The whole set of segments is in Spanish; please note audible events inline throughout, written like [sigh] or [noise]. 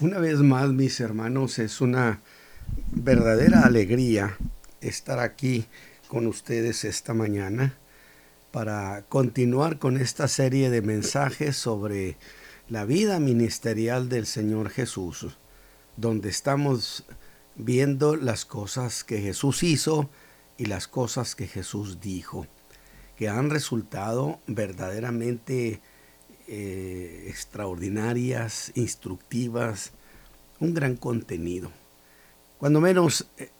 Una vez más, mis hermanos, es una verdadera alegría estar aquí con ustedes esta mañana para continuar con esta serie de mensajes sobre la vida ministerial del Señor Jesús, donde estamos viendo las cosas que Jesús hizo y las cosas que Jesús dijo, que han resultado verdaderamente eh, extraordinarias, instructivas, un gran contenido. Cuando menos eh,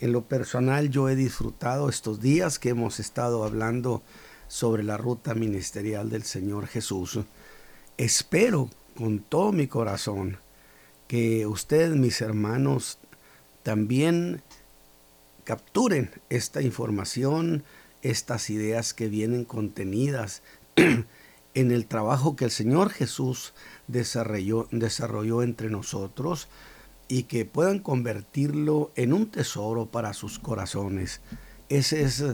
en lo personal yo he disfrutado estos días que hemos estado hablando sobre la ruta ministerial del Señor Jesús. Espero con todo mi corazón que ustedes, mis hermanos, también capturen esta información, estas ideas que vienen contenidas [clears throat] en el trabajo que el Señor Jesús desarrolló, desarrolló entre nosotros y que puedan convertirlo en un tesoro para sus corazones. Ese es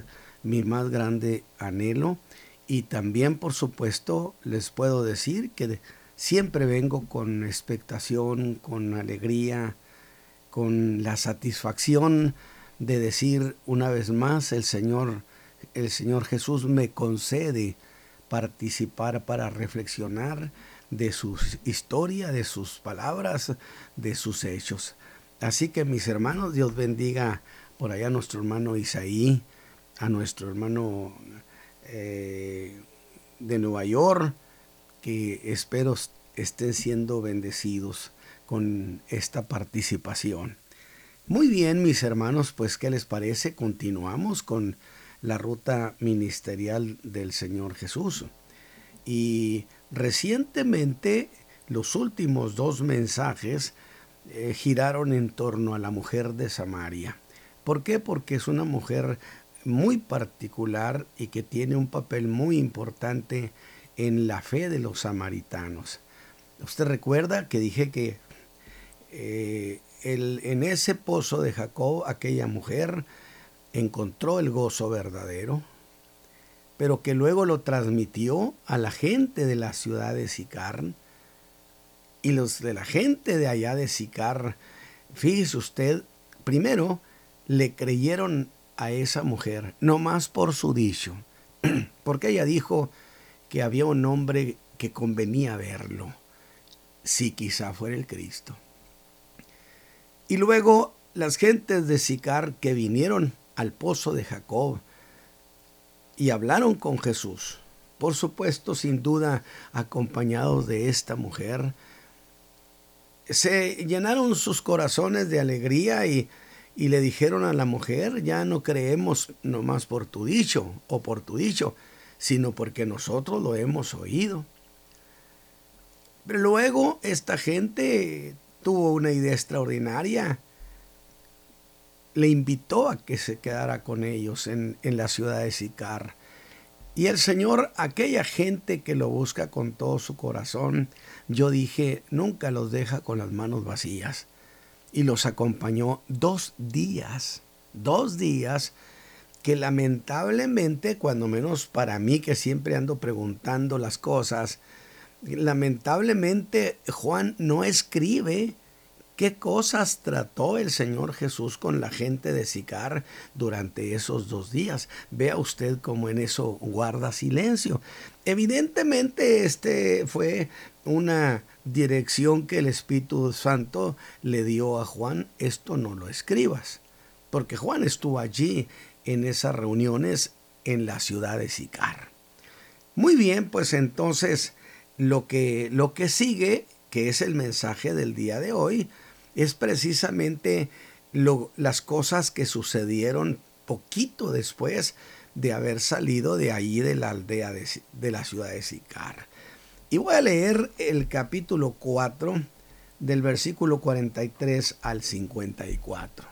mi más grande anhelo y también por supuesto les puedo decir que siempre vengo con expectación, con alegría, con la satisfacción de decir una vez más el Señor el Señor Jesús me concede participar para reflexionar de su historia, de sus palabras, de sus hechos. Así que mis hermanos, Dios bendiga por allá a nuestro hermano Isaí, a nuestro hermano eh, de Nueva York, que espero estén siendo bendecidos con esta participación. Muy bien, mis hermanos, pues ¿qué les parece? Continuamos con la ruta ministerial del Señor Jesús. Y recientemente los últimos dos mensajes eh, giraron en torno a la mujer de Samaria. ¿Por qué? Porque es una mujer muy particular y que tiene un papel muy importante en la fe de los samaritanos. Usted recuerda que dije que eh, el, en ese pozo de Jacob aquella mujer encontró el gozo verdadero, pero que luego lo transmitió a la gente de la ciudad de Sicar. Y los de la gente de allá de Sicar, fíjese usted, primero le creyeron a esa mujer, no más por su dicho, [clears throat] porque ella dijo que había un hombre que convenía verlo, si quizá fuera el Cristo. Y luego las gentes de Sicar que vinieron al pozo de Jacob y hablaron con Jesús. Por supuesto, sin duda, acompañados de esta mujer. Se llenaron sus corazones de alegría y, y le dijeron a la mujer, ya no creemos nomás por tu dicho o por tu dicho, sino porque nosotros lo hemos oído. Pero luego esta gente tuvo una idea extraordinaria le invitó a que se quedara con ellos en, la ciudad de Sicar. Y el Señor, aquella gente que lo busca con todo su corazón, yo dije, nunca los deja con las manos vacías. Y los acompañó dos días, dos días que lamentablemente, cuando menos para mí que siempre ando preguntando las cosas, lamentablemente Juan no escribe ¿Qué cosas trató el Señor Jesús con la gente de Sicar durante esos dos días? Vea usted cómo en eso guarda silencio. Evidentemente, este fue una dirección que el Espíritu Santo le dio a Juan. Esto no lo escribas, porque Juan estuvo allí en esas reuniones en la ciudad de Sicar. Muy bien, pues entonces lo que, lo que sigue, que es el mensaje del día de hoy, es precisamente las cosas que sucedieron poquito después de haber salido de allí de la aldea de, de la ciudad de Sicar. Y voy a leer el capítulo 4 del versículo 43 al 54.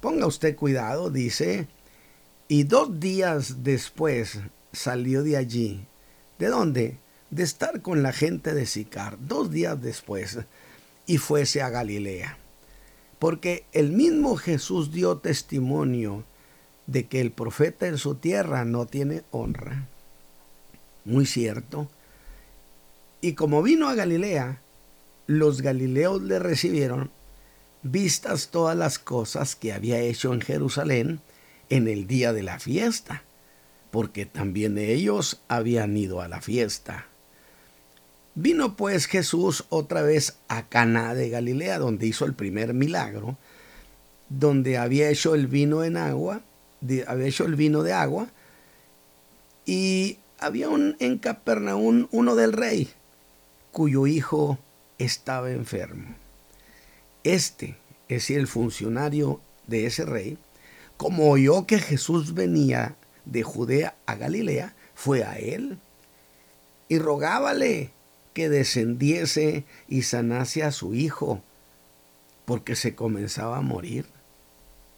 Ponga usted cuidado, dice, y dos días después salió de allí. ¿De dónde? De estar con la gente de Sicar. Dos días después y fuese a Galilea. Porque el mismo Jesús dio testimonio de que el profeta en su tierra no tiene honra. Muy cierto. Y como vino a Galilea, los galileos le recibieron, vistas todas las cosas que había hecho en Jerusalén en el día de la fiesta, porque también ellos habían ido a la fiesta. Vino pues Jesús otra vez a Caná de Galilea, donde hizo el primer milagro, donde había hecho el vino en agua, había hecho el vino de agua, y había un, en Capernaum uno del rey, cuyo hijo estaba enfermo. Este, es decir, el funcionario de ese rey, como oyó que Jesús venía de Judea a Galilea, fue a él y rogábale descendiese y sanase a su hijo, porque se comenzaba a morir.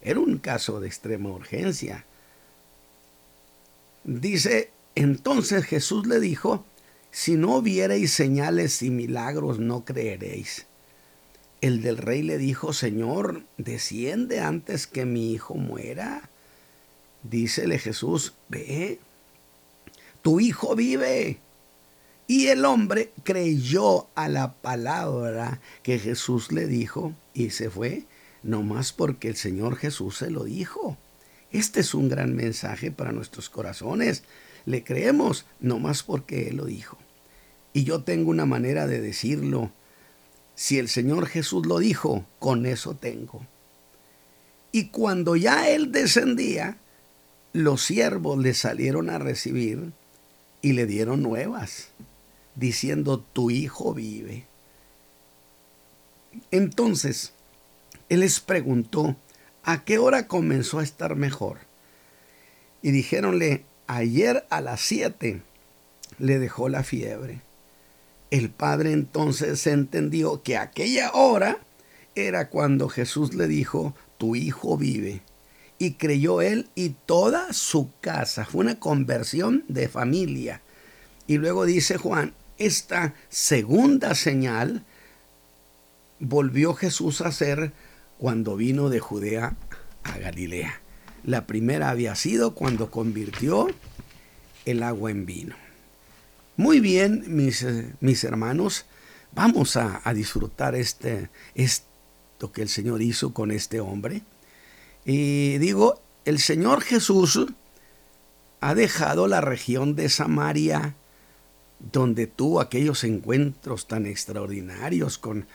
Era un caso de extrema urgencia. Dice, entonces Jesús le dijo, si no viereis señales y milagros, no creeréis. El del rey le dijo, Señor, desciende antes que mi hijo muera. Dícele Jesús, ve, tu hijo vive. Y el hombre creyó a la palabra que Jesús le dijo y se fue, no más porque el Señor Jesús se lo dijo. Este es un gran mensaje para nuestros corazones. Le creemos no más porque Él lo dijo. Y yo tengo una manera de decirlo. Si el Señor Jesús lo dijo, con eso tengo. Y cuando ya Él descendía, los siervos le salieron a recibir y le dieron nuevas, diciendo, tu hijo vive. Entonces, Él les preguntó, ¿a qué hora comenzó a estar mejor? Y dijéronle, ayer a las siete le dejó la fiebre. El padre entonces entendió que aquella hora era cuando Jesús le dijo, tu hijo vive. Y creyó él y toda su casa. Fue una conversión de familia. Y luego dice Juan, esta segunda señal volvió Jesús a hacer cuando vino de Judea a Galilea. La primera había sido cuando convirtió el agua en vino. Muy bien, mis, mis hermanos, vamos a, disfrutar este, esto que el Señor hizo con este hombre. Y digo, el Señor Jesús ha dejado la región de Samaria, donde tuvo aquellos encuentros tan extraordinarios con,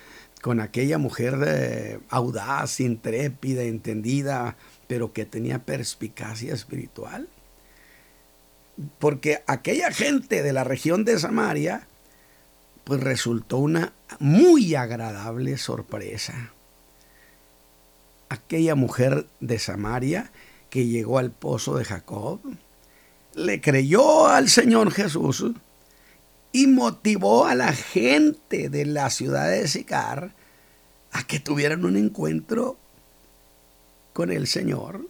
con aquella mujer eh, audaz, intrépida, entendida, pero que tenía perspicacia espiritual. Porque aquella gente de la región de Samaria, pues resultó una muy agradable sorpresa. Aquella mujer de Samaria que llegó al pozo de Jacob, le creyó al Señor Jesús y motivó a la gente de la ciudad de Sicar a que tuvieran un encuentro con el Señor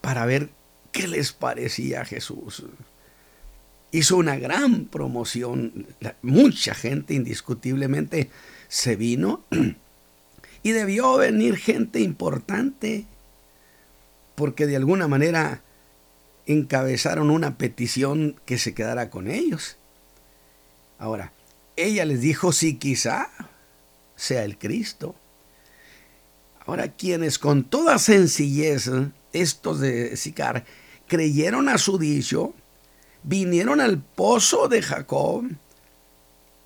para ver qué les parecía a Jesús. Hizo una gran promoción, mucha gente indiscutiblemente se vino [clears throat] y debió venir gente importante porque de alguna manera encabezaron una petición que se quedara con ellos. Ahora, ella les dijo si quizá sea el Cristo. Ahora, quienes con toda sencillez, estos de Sicar, creyeron a su dicho, vinieron al pozo de Jacob,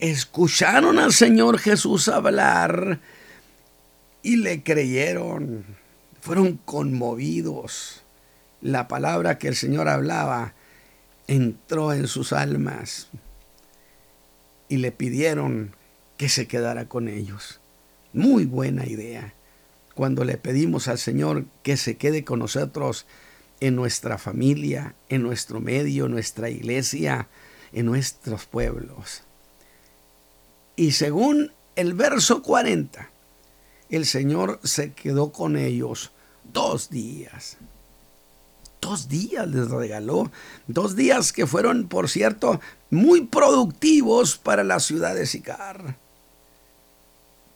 escucharon al Señor Jesús hablar y le creyeron, fueron conmovidos. La palabra que el Señor hablaba entró en sus almas y le pidieron que se quedara con ellos. Muy buena idea. Cuando le pedimos al Señor que se quede con nosotros en nuestra familia, en nuestro medio, en nuestra iglesia, en nuestros pueblos. Y según el verso 40, el Señor se quedó con ellos dos días. Dos días les regaló. Dos días que fueron, por cierto, muy productivos para la ciudad de Sicar.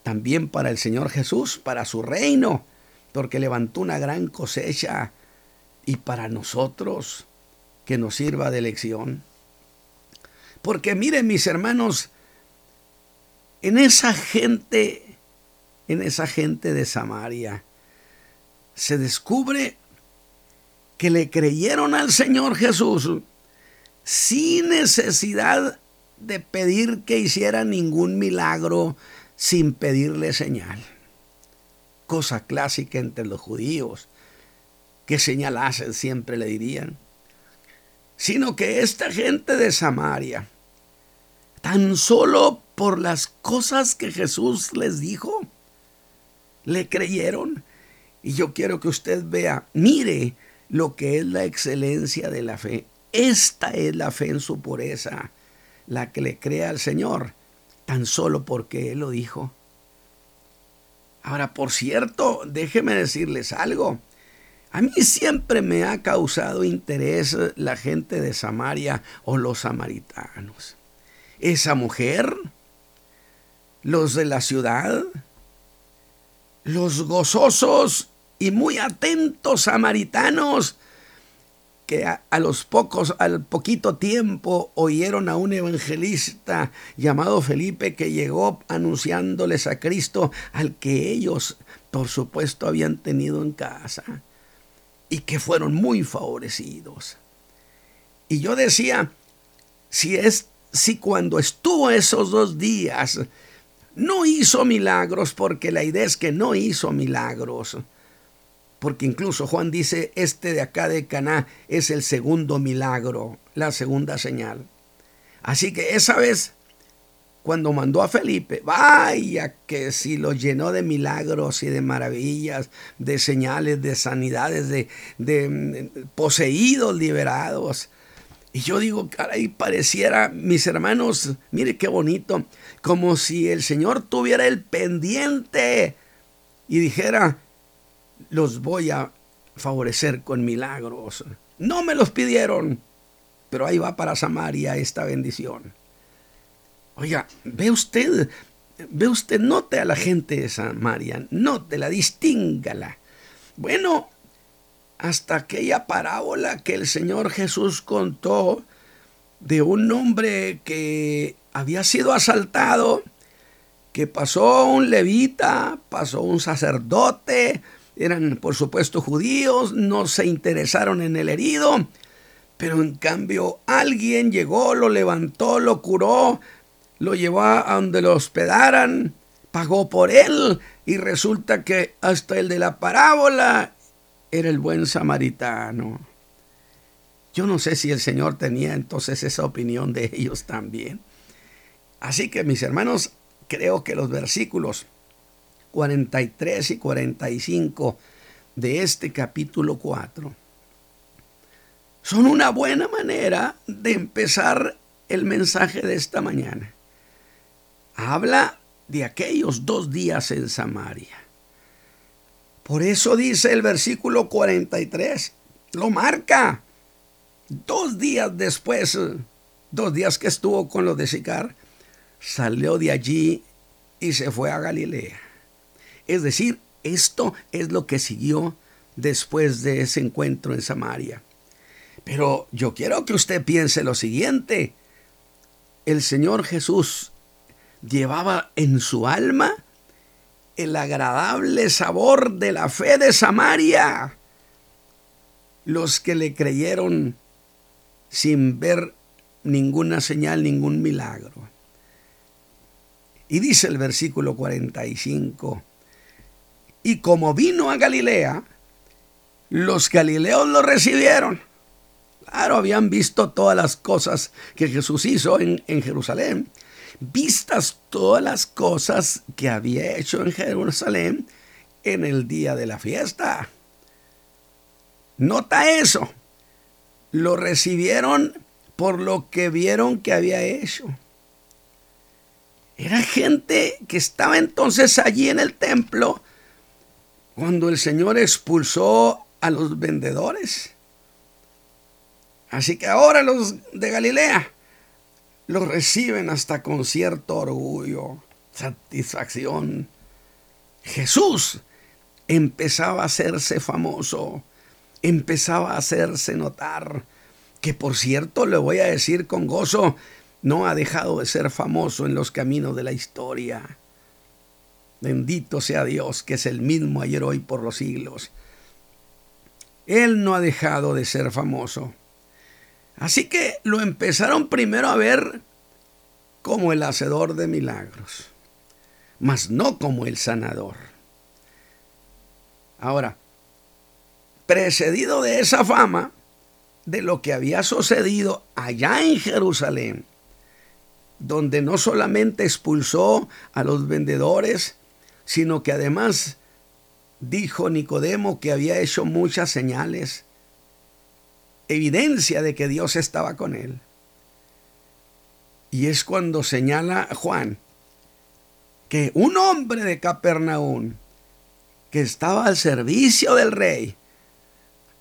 También para el Señor Jesús, para su reino, porque levantó una gran cosecha y para nosotros que nos sirva de lección. Porque miren mis hermanos, en esa gente, en esa gente de Samaria, se descubre que le creyeron al Señor Jesús sin necesidad de pedir que hiciera ningún milagro, sin pedirle señal. Cosa clásica entre los judíos. ¿Qué señal hacen? Siempre le dirían. Sino que esta gente de Samaria, tan solo por las cosas que Jesús les dijo, le creyeron. Y yo quiero que usted vea, mire lo que es la excelencia de la fe. Esta es la fe en su pureza, la que le cree al Señor, tan solo porque Él lo dijo. Ahora, por cierto, déjeme decirles algo. A mí siempre me ha causado interés la gente de Samaria o los samaritanos. Esa mujer, los de la ciudad, los gozosos y muy atentos samaritanos que a, los pocos, al poquito tiempo oyeron a un evangelista llamado Felipe que llegó anunciándoles a Cristo al que ellos, por supuesto, habían tenido en casa y que fueron muy favorecidos. Y yo decía, si es si cuando estuvo esos dos días no hizo milagros, porque la idea es que no hizo milagros, porque incluso Juan dice, este de acá de Caná es el segundo milagro, la segunda señal. Así que esa vez, cuando mandó a Felipe, vaya que si lo llenó de milagros y de maravillas, de señales, de sanidades, de, de mm, poseídos, liberados. Y yo digo, caray, pareciera, mis hermanos, mire qué bonito, como si el Señor tuviera el pendiente y dijera, los voy a favorecer con milagros. No me los pidieron, pero ahí va para Samaria esta bendición. Oiga, ve usted, ve usted, note a la gente de Samaria, nótela, distíngala. Bueno, hasta aquella parábola que el Señor Jesús contó de un hombre que había sido asaltado, que pasó un levita, pasó un sacerdote, eran por supuesto judíos, no se interesaron en el herido, pero en cambio alguien llegó, lo levantó, lo curó, lo llevó a donde lo hospedaran, pagó por él y resulta que hasta el de la parábola era el buen samaritano. Yo no sé si el Señor tenía entonces esa opinión de ellos también. Así que mis hermanos, creo que los versículos 43 y 45 de este capítulo 4 son una buena manera de empezar el mensaje de esta mañana. Habla de aquellos dos días en Samaria. Por eso dice el versículo 43, lo marca. Dos días después, dos días que estuvo con los de Sicar, salió de allí y se fue a Galilea. Es decir, esto es lo que siguió después de ese encuentro en Samaria. Pero yo quiero que usted piense lo siguiente. El Señor Jesús llevaba en su alma el agradable sabor de la fe de Samaria. Los que le creyeron sin ver ninguna señal, ningún milagro. Y dice el versículo 45, y como vino a Galilea, los galileos lo recibieron. Claro, habían visto todas las cosas que Jesús hizo en, en, Jerusalén. Vistas todas las cosas que había hecho en Jerusalén en el día de la fiesta. Nota eso. Lo recibieron por lo que vieron que había hecho. Era gente que estaba entonces allí en el templo cuando el Señor expulsó a los vendedores. Así que ahora los de Galilea los reciben hasta con cierto orgullo, satisfacción. Jesús empezaba a hacerse famoso, empezaba a hacerse notar, que por cierto le voy a decir con gozo, no ha dejado de ser famoso en los caminos de la historia. Bendito sea Dios, que es el mismo ayer, hoy, por los siglos. Él no ha dejado de ser famoso. Así que lo empezaron primero a ver como el hacedor de milagros, mas no como el sanador. Ahora, precedido de esa fama, de lo que había sucedido allá en Jerusalén, donde no solamente expulsó a los vendedores, sino que además dijo Nicodemo que había hecho muchas señales, evidencia de que Dios estaba con él. Y es cuando señala Juan que un hombre de Capernaum que estaba al servicio del rey,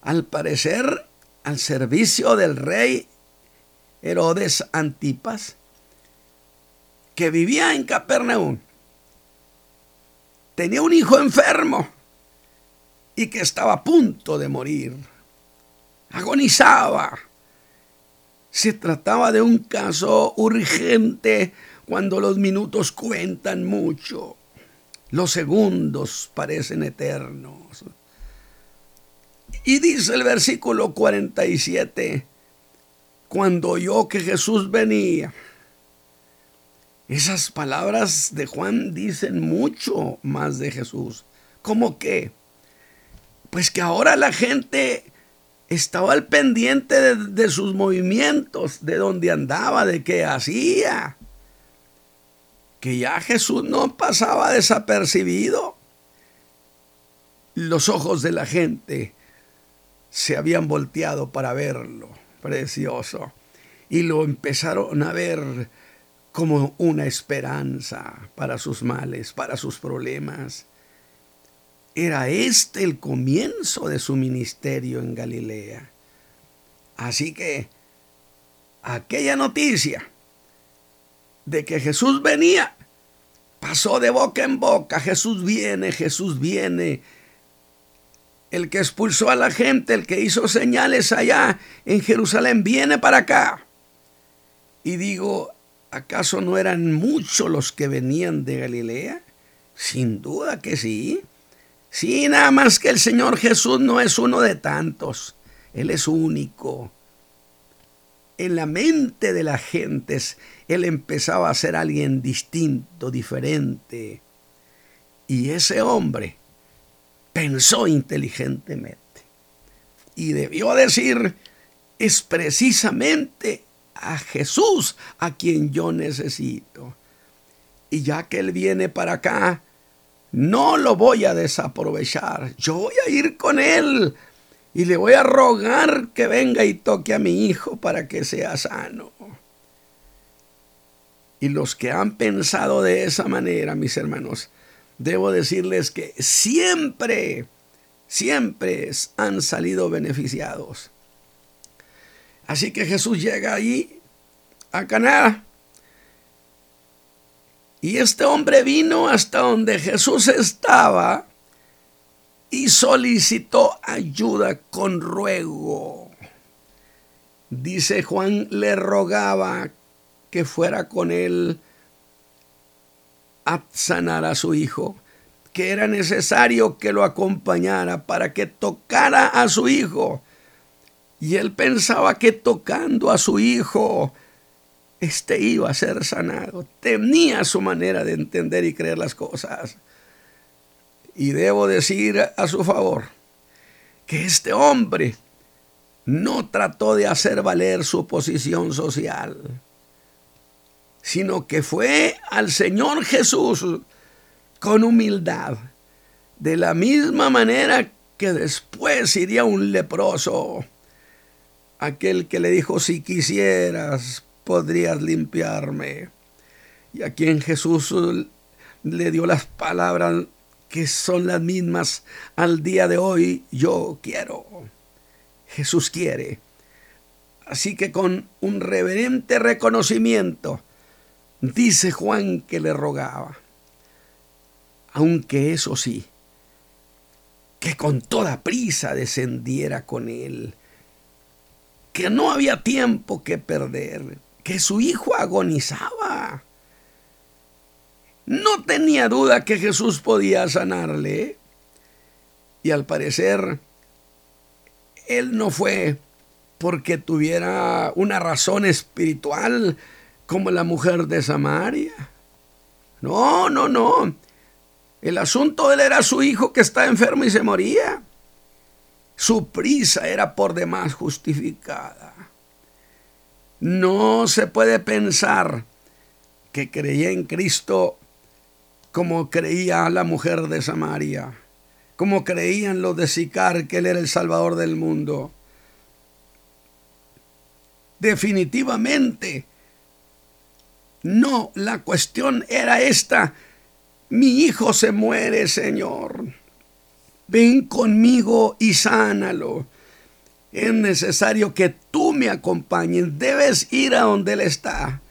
al parecer al servicio del rey Herodes Antipas, que vivía en Capernaum, tenía un hijo enfermo y que estaba a punto de morir. Agonizaba. Se trataba de un caso urgente cuando los minutos cuentan mucho. Los segundos parecen eternos. Y dice el versículo 47, cuando oyó que Jesús venía, esas palabras de Juan dicen mucho más de Jesús. ¿Cómo qué? Pues que ahora la gente estaba al pendiente de, sus movimientos, de dónde andaba, de qué hacía. Que ya Jesús no pasaba desapercibido. Los ojos de la gente se habían volteado para verlo, precioso. Y lo empezaron a ver como una esperanza para sus males, para sus problemas. Era este el comienzo de su ministerio en Galilea. Así que aquella noticia de que Jesús venía pasó de boca en boca. Jesús viene, Jesús viene. El que expulsó a la gente, el que hizo señales allá en Jerusalén, viene para acá. Y digo, ¿Acaso no eran muchos los que venían de Galilea? Sin duda que sí. Sí, nada más que el Señor Jesús no es uno de tantos. Él es único. En la mente de las gentes, Él empezaba a ser alguien distinto, diferente. Y ese hombre pensó inteligentemente. Y debió decir, es precisamente a Jesús a quien yo necesito. Y ya que Él viene para acá, no lo voy a desaprovechar. Yo voy a ir con Él y le voy a rogar que venga y toque a mi hijo para que sea sano. Y los que han pensado de esa manera, mis hermanos, debo decirles que siempre, siempre han salido beneficiados. Así que Jesús llega ahí a Caná. Y este hombre vino hasta donde Jesús estaba y solicitó ayuda con ruego. Dice Juan le rogaba que fuera con él a sanar a su hijo, que era necesario que lo acompañara para que tocara a su hijo y él pensaba que tocando a su hijo, este iba a ser sanado. Tenía su manera de entender y creer las cosas. Y debo decir a su favor que este hombre no trató de hacer valer su posición social, sino que fue al Señor Jesús con humildad, de la misma manera que después iría un leproso aquel que le dijo, si quisieras, podrías limpiarme. Y a quien Jesús le dio las palabras que son las mismas al día de hoy, yo quiero. Jesús quiere. Así que con un reverente reconocimiento, dice Juan que le rogaba, aunque eso sí, que con toda prisa descendiera con él que no había tiempo que perder, que su hijo agonizaba. No tenía duda que Jesús podía sanarle. Y al parecer, él no fue porque tuviera una razón espiritual como la mujer de Samaria. No, no, no. El asunto él era su hijo que está enfermo y se moría. Su prisa era por demás justificada. No se puede pensar que creía en Cristo como creía la mujer de Samaria, como creían los de Sicar que él era el Salvador del mundo. Definitivamente, no, la cuestión era esta. Mi hijo se muere, Señor. Ven conmigo y sánalo. Es necesario que tú me acompañes. Debes ir a donde él está.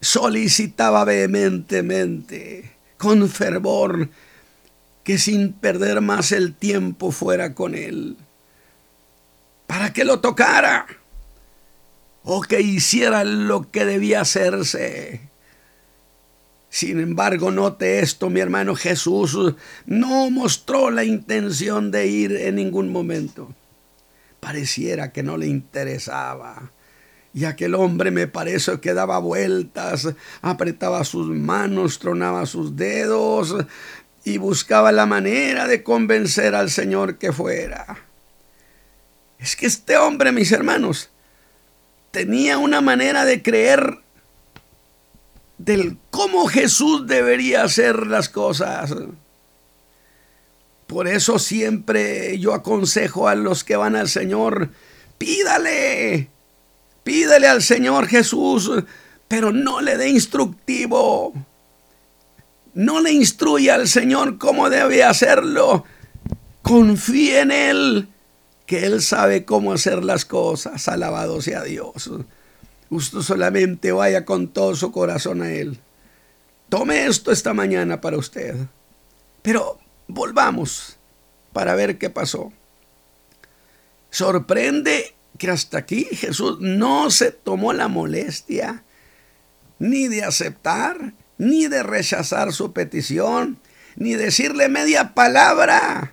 Solicitaba vehementemente, con fervor, que sin perder más el tiempo fuera con él. Para que lo tocara o que hiciera lo que debía hacerse. Sin embargo, note esto, mi hermano Jesús no mostró la intención de ir en ningún momento. Pareciera que no le interesaba. Y aquel hombre me parece que daba vueltas, apretaba sus manos, tronaba sus dedos y buscaba la manera de convencer al Señor que fuera. Es que este hombre, mis hermanos, tenía una manera de creer del cómo Jesús debería hacer las cosas. Por eso siempre yo aconsejo a los que van al Señor, pídale, pídale al Señor Jesús, pero no le dé instructivo. No le instruya al Señor cómo debe hacerlo. Confíe en Él que Él sabe cómo hacer las cosas. Alabado sea Dios. Usted solamente vaya con todo su corazón a Él. Tome esto esta mañana para usted. Pero volvamos para ver qué pasó. Sorprende que hasta aquí Jesús no se tomó la molestia ni de aceptar, ni de rechazar su petición, ni decirle media palabra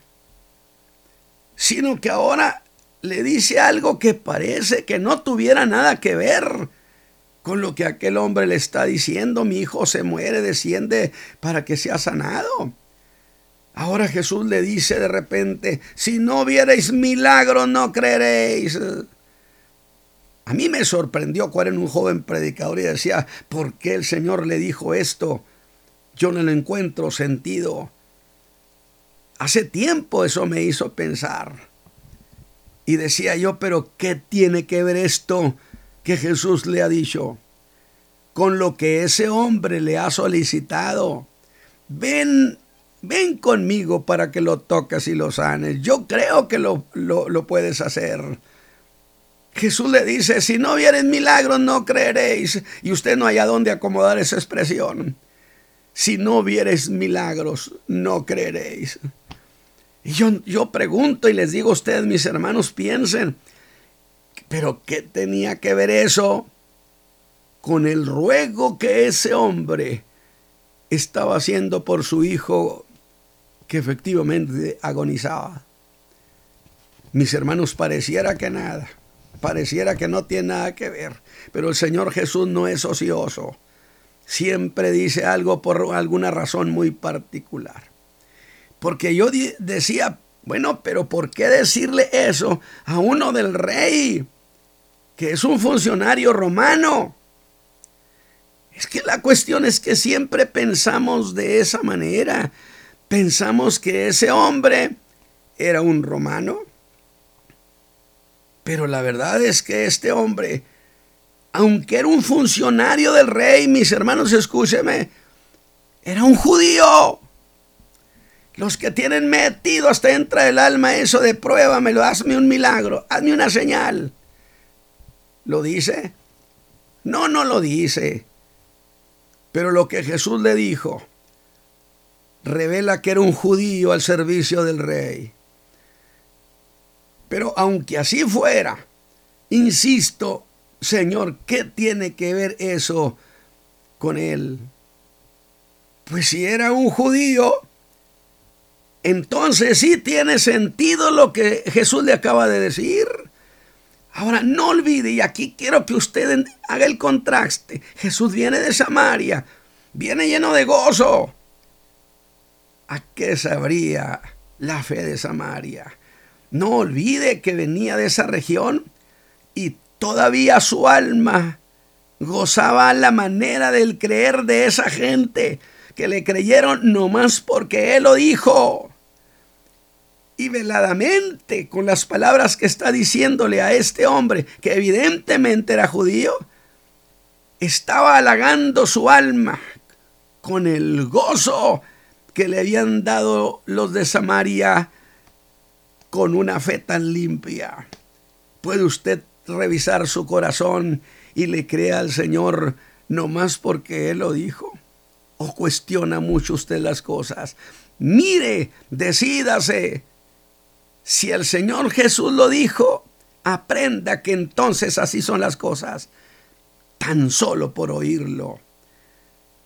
sino que ahora le dice algo que parece que no tuviera nada que ver con lo que aquel hombre le está diciendo. Mi hijo se muere, desciende para que sea sanado. Ahora Jesús le dice de repente, si no vierais milagro no creeréis. A mí me sorprendió cuando era un joven predicador y decía, ¿por qué el Señor le dijo esto? Yo no lo encuentro sentido. Hace tiempo eso me hizo pensar. Y decía yo, pero ¿qué tiene que ver esto que Jesús le ha dicho con lo que ese hombre le ha solicitado? Ven, ven conmigo para que lo toques y lo sanes. Yo creo que lo, lo, puedes hacer. Jesús le dice, si no vieres milagros no creeréis. Y usted no haya dónde acomodar esa expresión. Si no vieres milagros no creeréis. Y yo, yo pregunto y les digo a ustedes, mis hermanos, piensen, pero ¿qué tenía que ver eso con el ruego que ese hombre estaba haciendo por su hijo que efectivamente agonizaba? Mis hermanos, pareciera que nada, pareciera que no tiene nada que ver, pero el Señor Jesús no es ocioso, siempre dice algo por alguna razón muy particular. Porque yo decía, bueno, pero ¿por qué decirle eso a uno del rey, que es un funcionario romano? Es que la cuestión es que siempre pensamos de esa manera. Pensamos que ese hombre era un romano. Pero la verdad es que este hombre, aunque era un funcionario del rey, mis hermanos, escúcheme, era un judío. Los que tienen metido hasta entra el alma eso de pruébamelo, hazme un milagro, hazme una señal. ¿Lo dice? No, no lo dice. Pero lo que Jesús le dijo revela que era un judío al servicio del rey. Pero aunque así fuera, insisto, Señor, ¿qué tiene que ver eso con él? Pues si era un judío, entonces sí tiene sentido lo que Jesús le acaba de decir. Ahora, no olvide, y aquí quiero que usted haga el contraste. Jesús viene de Samaria, viene lleno de gozo. ¿A qué sabría la fe de Samaria? No olvide que venía de esa región y todavía su alma gozaba la manera del creer de esa gente que le creyeron nomás porque él lo dijo. Y veladamente, con las palabras que está diciéndole a este hombre, que evidentemente era judío, estaba halagando su alma con el gozo que le habían dado los de Samaria con una fe tan limpia. Puede usted revisar su corazón y le crea al Señor nomás porque Él lo dijo. O cuestiona mucho usted las cosas. Mire, decídase. Si el Señor Jesús lo dijo, aprenda que entonces así son las cosas, tan solo por oírlo.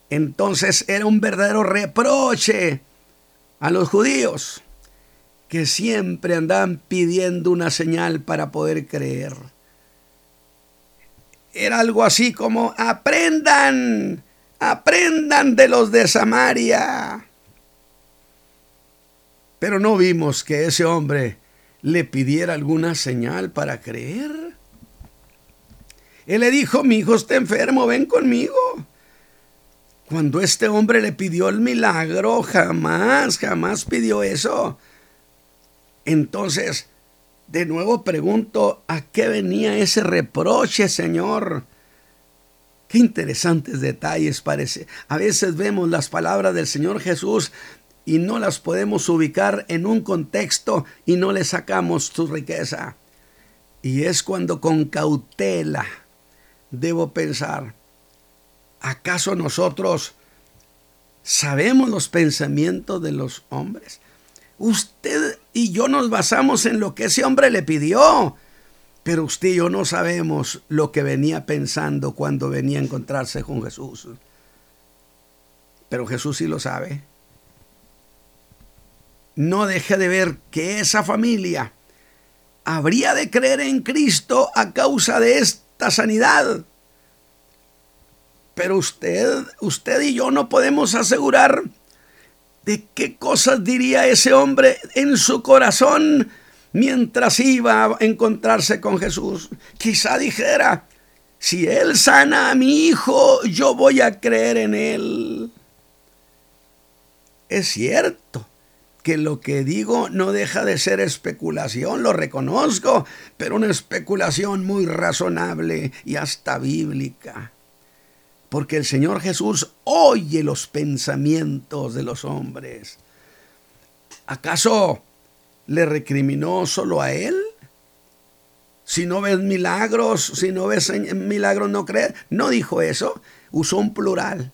Entonces era un verdadero reproche a los judíos que siempre andaban pidiendo una señal para poder creer. Era algo así como, aprendan, aprendan de los de Samaria. Pero no vimos que ese hombre le pidiera alguna señal para creer. Él le dijo, mi hijo está enfermo, ven conmigo. Cuando este hombre le pidió el milagro, jamás, jamás pidió eso. Entonces, de nuevo pregunto, ¿a qué venía ese reproche, Señor? Qué interesantes detalles parece. A veces vemos las palabras del Señor Jesús y no las podemos ubicar en un contexto y no le sacamos su riqueza. Y es cuando con cautela debo pensar, ¿Acaso nosotros sabemos los pensamientos de los hombres? Usted y yo nos basamos en lo que ese hombre le pidió, pero usted y yo no sabemos lo que venía pensando cuando venía a encontrarse con Jesús. Pero Jesús sí lo sabe. No deje de ver que esa familia habría de creer en Cristo a causa de esta sanidad. Pero usted, usted y yo no podemos asegurar de qué cosas diría ese hombre en su corazón mientras iba a encontrarse con Jesús. Quizá dijera, si él sana a mi hijo, yo voy a creer en él. Es cierto que lo que digo no deja de ser especulación, lo reconozco, pero una especulación muy razonable y hasta bíblica porque el Señor Jesús oye los pensamientos de los hombres. ¿Acaso le recriminó solo a él? Si no ves milagros, si no ves milagros, no crees. No dijo eso, usó un plural.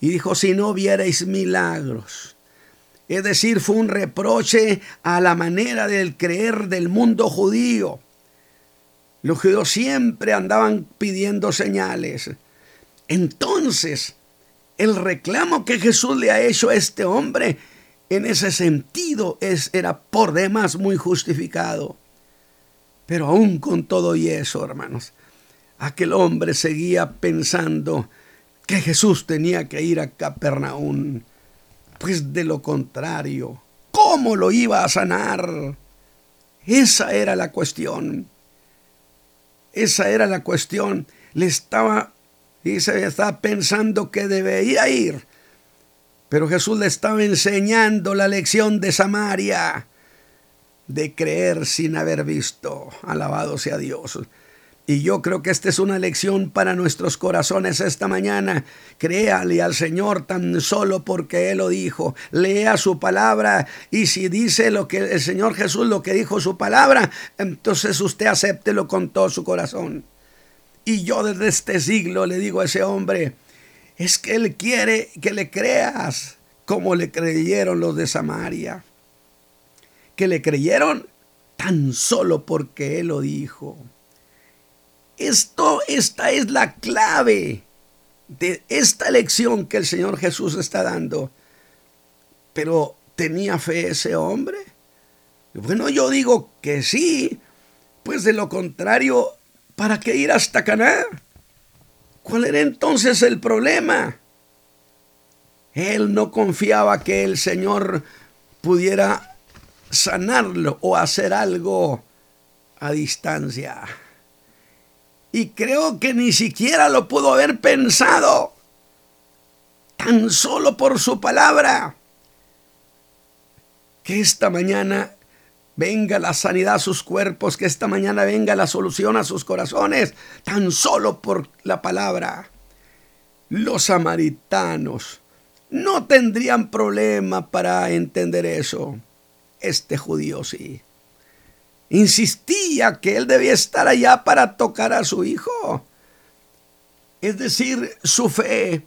Y dijo, si no vierais milagros. Es decir, fue un reproche a la manera del creer del mundo judío. Los judíos siempre andaban pidiendo señales. Entonces, el reclamo que Jesús le ha hecho a este hombre en ese sentido es, era por demás muy justificado. Pero aún con todo y eso, hermanos, aquel hombre seguía pensando que Jesús tenía que ir a Capernaum. Pues de lo contrario, ¿cómo lo iba a sanar? Esa era la cuestión. Esa era la cuestión. Le estaba Dice, estaba pensando que debía ir. Pero Jesús le estaba enseñando la lección de Samaria, de creer sin haber visto. Alabado sea Dios. Y yo creo que esta es una lección para nuestros corazones esta mañana. Créale al Señor tan solo porque Él lo dijo. Lea su palabra y si dice lo que el Señor Jesús lo que dijo su palabra, entonces usted acéptelo con todo su corazón. Y yo desde este siglo le digo a ese hombre, es que Él quiere que le creas como le creyeron los de Samaria. Que le creyeron tan solo porque Él lo dijo. Esto, esta es la clave de esta lección que el Señor Jesús está dando. Pero ¿tenía fe ese hombre? Bueno, yo digo que sí, pues de lo contrario, ¿para qué ir hasta Caná? ¿Cuál era entonces el problema? Él no confiaba que el Señor pudiera sanarlo o hacer algo a distancia. Y creo que ni siquiera lo pudo haber pensado, tan solo por su palabra. Que esta mañana venga la sanidad a sus cuerpos, que esta mañana venga la solución a sus corazones, tan solo por la palabra. Los samaritanos no tendrían problema para entender eso. Este judío sí. Insistía que él debía estar allá para tocar a su hijo. Es decir, su fe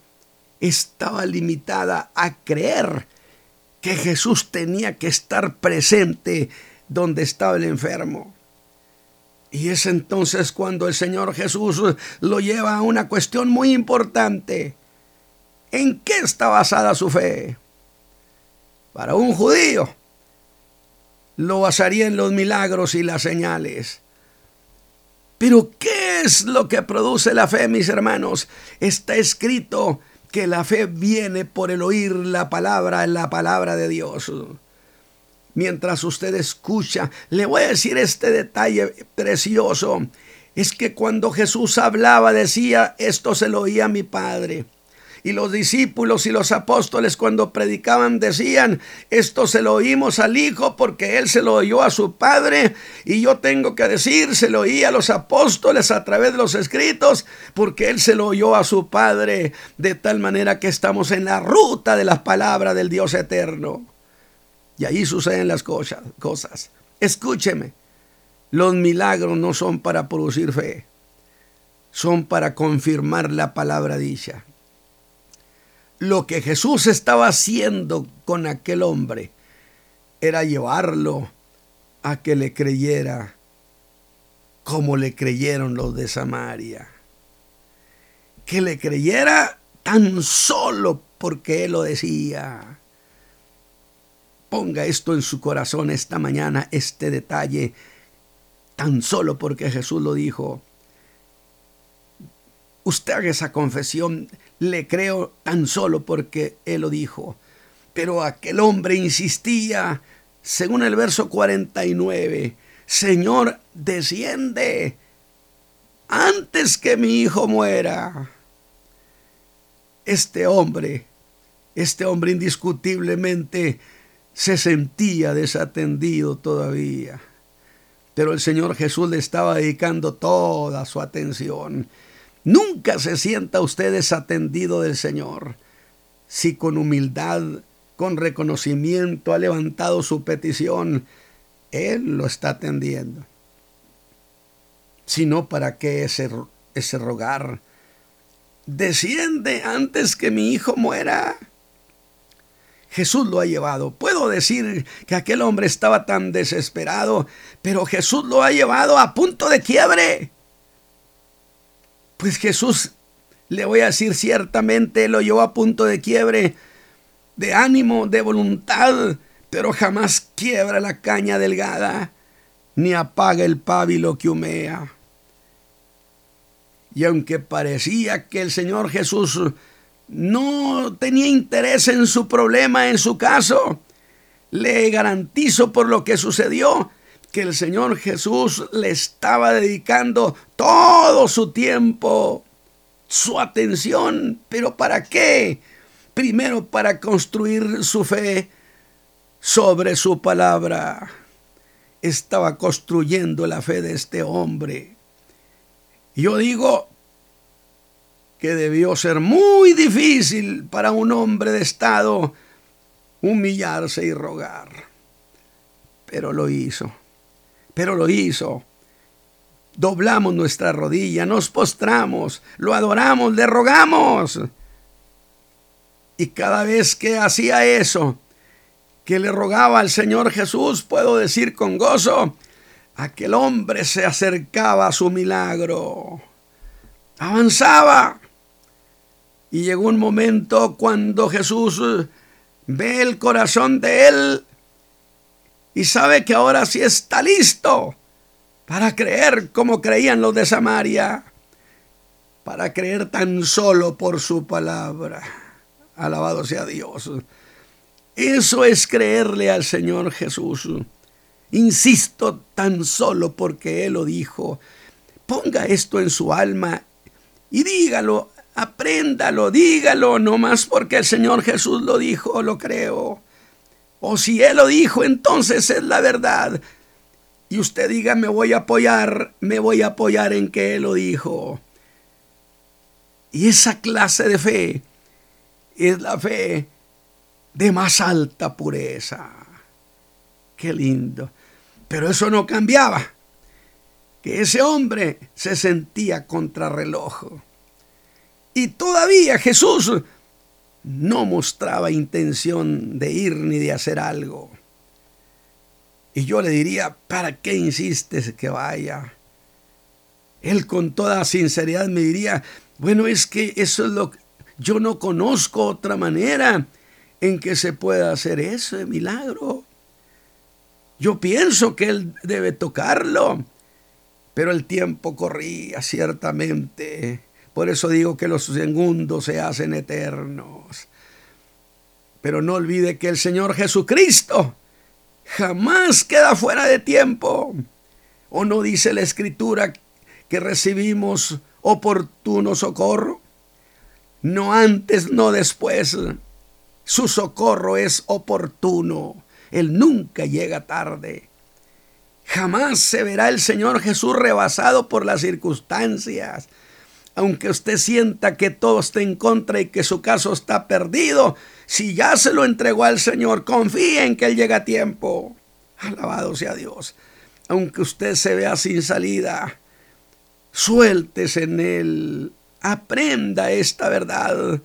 estaba limitada a creer que Jesús tenía que estar presente donde estaba el enfermo. Y es entonces cuando el Señor Jesús lo lleva a una cuestión muy importante. ¿En qué está basada su fe? Para un judío, lo basaría en los milagros y las señales. Pero ¿qué es lo que produce la fe, mis hermanos? Está escrito que la fe viene por el oír la palabra, la palabra de Dios. Mientras usted escucha, le voy a decir este detalle precioso. Es que cuando Jesús hablaba decía, esto se lo oía mi Padre. Y los discípulos y los apóstoles cuando predicaban decían, esto se lo oímos al Hijo porque Él se lo oyó a su Padre. Y yo tengo que decir, se lo oí a los apóstoles a través de los escritos porque Él se lo oyó a su Padre. De tal manera que estamos en la ruta de las palabras del Dios eterno. Y ahí suceden las cosas. cosas. Escúcheme, los milagros no son para producir fe, son para confirmar la palabra dicha lo que Jesús estaba haciendo con aquel hombre era llevarlo a que le creyera como le creyeron los de Samaria. Que le creyera tan solo porque Él lo decía. Ponga esto en su corazón esta mañana, este detalle, tan solo porque Jesús lo dijo. Usted haga esa confesión le creo tan solo porque él lo dijo. Pero aquel hombre insistía, según el verso 49, Señor, desciende antes que mi hijo muera. Este hombre, este hombre indiscutiblemente se sentía desatendido todavía. Pero el Señor Jesús le estaba dedicando toda su atención. Nunca se sienta usted desatendido del Señor. Si con humildad, con reconocimiento ha levantado su petición, Él lo está atendiendo. Si no, ¿para qué ese, ese rogar? Desciende antes que mi hijo muera. Jesús lo ha llevado. Puedo decir que aquel hombre estaba tan desesperado, pero Jesús lo ha llevado a punto de quiebre. Pues Jesús, le voy a decir ciertamente, lo llevó a punto de quiebre, de ánimo, de voluntad, pero jamás quiebra la caña delgada, ni apaga el pábilo que humea. Y aunque parecía que el Señor Jesús no tenía interés en su problema, en su caso, le garantizo por lo que sucedió que el Señor Jesús le estaba dedicando todo su tiempo, su atención. ¿Pero para qué? Primero para construir su fe sobre su palabra. Estaba construyendo la fe de este hombre. Yo digo que debió ser muy difícil para un hombre de estado humillarse y rogar. Pero lo hizo pero lo hizo. Doblamos nuestra rodilla, nos postramos, lo adoramos, le rogamos. Y cada vez que hacía eso, que le rogaba al Señor Jesús, puedo decir con gozo, aquel hombre se acercaba a su milagro. Avanzaba. Y llegó un momento cuando Jesús ve el corazón de él y sabe que ahora sí está listo para creer como creían los de Samaria, para creer tan solo por su palabra. Alabado sea Dios. Eso es creerle al Señor Jesús. Insisto, tan solo porque Él lo dijo. Ponga esto en su alma y dígalo, apréndalo, dígalo, no más porque el Señor Jesús lo dijo, lo creo. O si Él lo dijo, entonces es la verdad. Y usted diga, me voy a apoyar, me voy a apoyar en que Él lo dijo. Y esa clase de fe es la fe de más alta pureza. Qué lindo. Pero eso no cambiaba. Que ese hombre se sentía contrarreloj. Y todavía Jesús no mostraba intención de ir ni de hacer algo. Y yo le diría, ¿para qué insistes que vaya? Él con toda sinceridad me diría, bueno, es que eso es lo que yo no conozco otra manera en que se pueda hacer ese milagro. Yo pienso que él debe tocarlo, pero el tiempo corría ciertamente por eso digo que los segundos se hacen eternos. Pero no olvide que el Señor Jesucristo jamás queda fuera de tiempo. ¿O no dice la Escritura que recibimos oportuno socorro? No antes, no después. Su socorro es oportuno. Él nunca llega tarde. Jamás se verá el Señor Jesús rebasado por las circunstancias aunque usted sienta que todo está en contra y que su caso está perdido, si ya se lo entregó al Señor, confíe en que Él llega a tiempo. Alabado sea Dios. Aunque usted se vea sin salida, suéltese en Él. Aprenda esta verdad.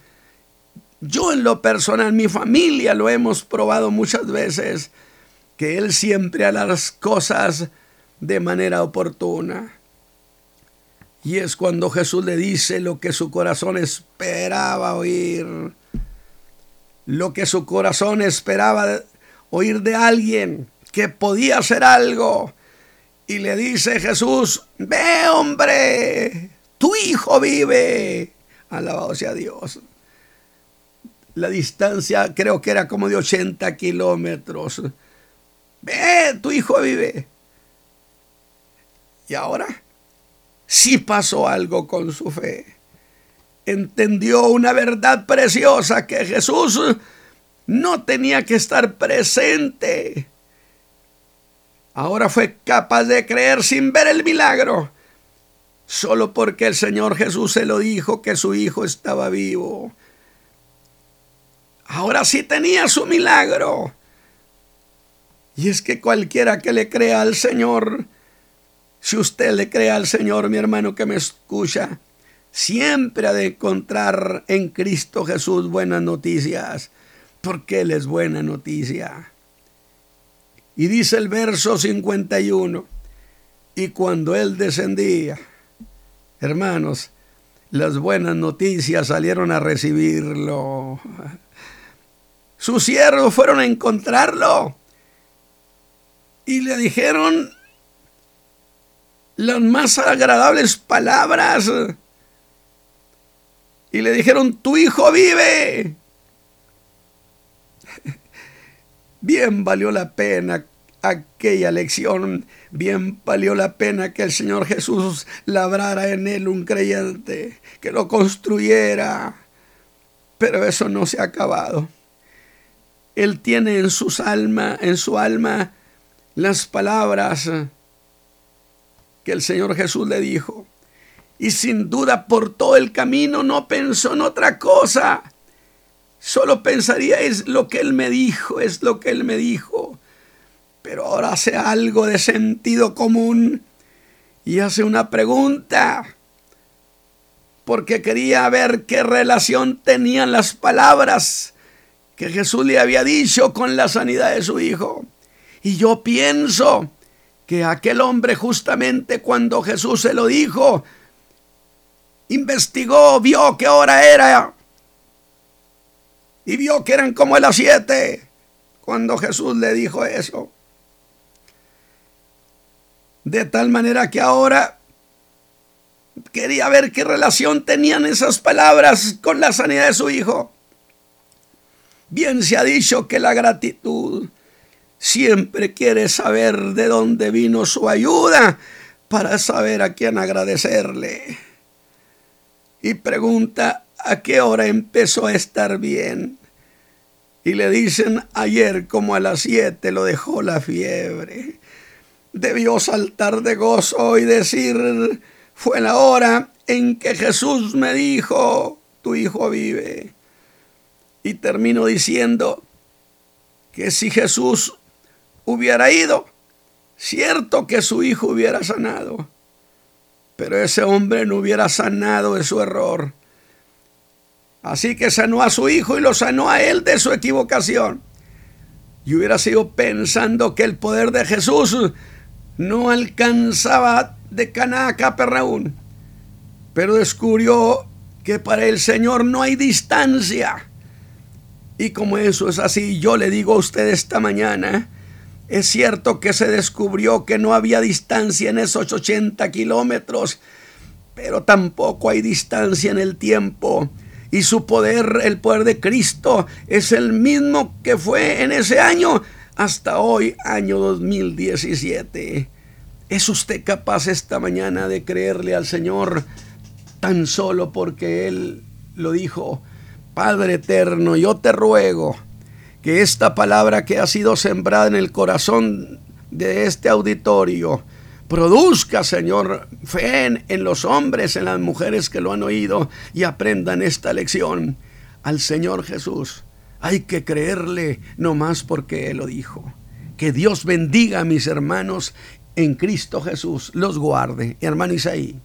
Yo en lo personal, mi familia lo hemos probado muchas veces, que Él siempre hará las cosas de manera oportuna. Y es cuando Jesús le dice lo que su corazón esperaba oír. Lo que su corazón esperaba oír de alguien que podía hacer algo. Y le dice Jesús, ve hombre, tu hijo vive. Alabado sea Dios. La distancia creo que era como de 80 kilómetros. Ve, tu hijo vive. Y ahora sí pasó algo con su fe. Entendió una verdad preciosa que Jesús no tenía que estar presente. Ahora fue capaz de creer sin ver el milagro, solo porque el Señor Jesús se lo dijo que su hijo estaba vivo. Ahora sí tenía su milagro. Y es que cualquiera que le crea al Señor, si usted le cree al Señor, mi hermano que me escucha, siempre ha de encontrar en Cristo Jesús buenas noticias, porque Él es buena noticia. Y dice el verso 51, y cuando Él descendía, hermanos, las buenas noticias salieron a recibirlo. Sus siervos fueron a encontrarlo y le dijeron, las más agradables palabras. Y le dijeron, tu hijo vive. [laughs] Bien valió la pena aquella lección, bien valió la pena que el Señor Jesús labrara en él un creyente, que lo construyera. Pero eso no se ha acabado. Él tiene en sus alma, en su alma las palabras el Señor Jesús le dijo. Y sin duda por todo el camino no pensó en otra cosa. Solo pensaría es lo que Él me dijo, es lo que Él me dijo. Pero ahora hace algo de sentido común y hace una pregunta. Porque quería ver qué relación tenían las palabras que Jesús le había dicho con la sanidad de su hijo. Y yo pienso que aquel hombre justamente cuando Jesús se lo dijo, investigó, vio qué hora era y vio que eran como las siete cuando Jesús le dijo eso. De tal manera que ahora quería ver qué relación tenían esas palabras con la sanidad de su hijo. Bien se ha dicho que la gratitud siempre quiere saber de dónde vino su ayuda para saber a quién agradecerle. Y pregunta a qué hora empezó a estar bien. Y le dicen ayer como a las siete lo dejó la fiebre. Debió saltar de gozo y decir, fue la hora en que Jesús me dijo, tu hijo vive. Y termino diciendo que si Jesús hubiera ido, cierto que su hijo hubiera sanado, pero ese hombre no hubiera sanado de su error. Así que sanó a su hijo y lo sanó a él de su equivocación. Y hubiera sido pensando que el poder de Jesús no alcanzaba de Caná a pero descubrió que para el Señor no hay distancia. Y como eso es así, yo le digo a usted esta mañana, es cierto que se descubrió que no había distancia en esos 80 kilómetros, pero tampoco hay distancia en el tiempo. Y su poder, el poder de Cristo, es el mismo que fue en ese año hasta hoy, año 2017. ¿Es usted capaz esta mañana de creerle al Señor tan solo porque Él lo dijo? Padre eterno, yo te ruego que esta palabra que ha sido sembrada en el corazón de este auditorio produzca, Señor, fe en, los hombres, en las mujeres que lo han oído y aprendan esta lección. Al Señor Jesús hay que creerle no más porque Él lo dijo. Que Dios bendiga a mis hermanos en Cristo Jesús, los guarde. Hermano Isaí.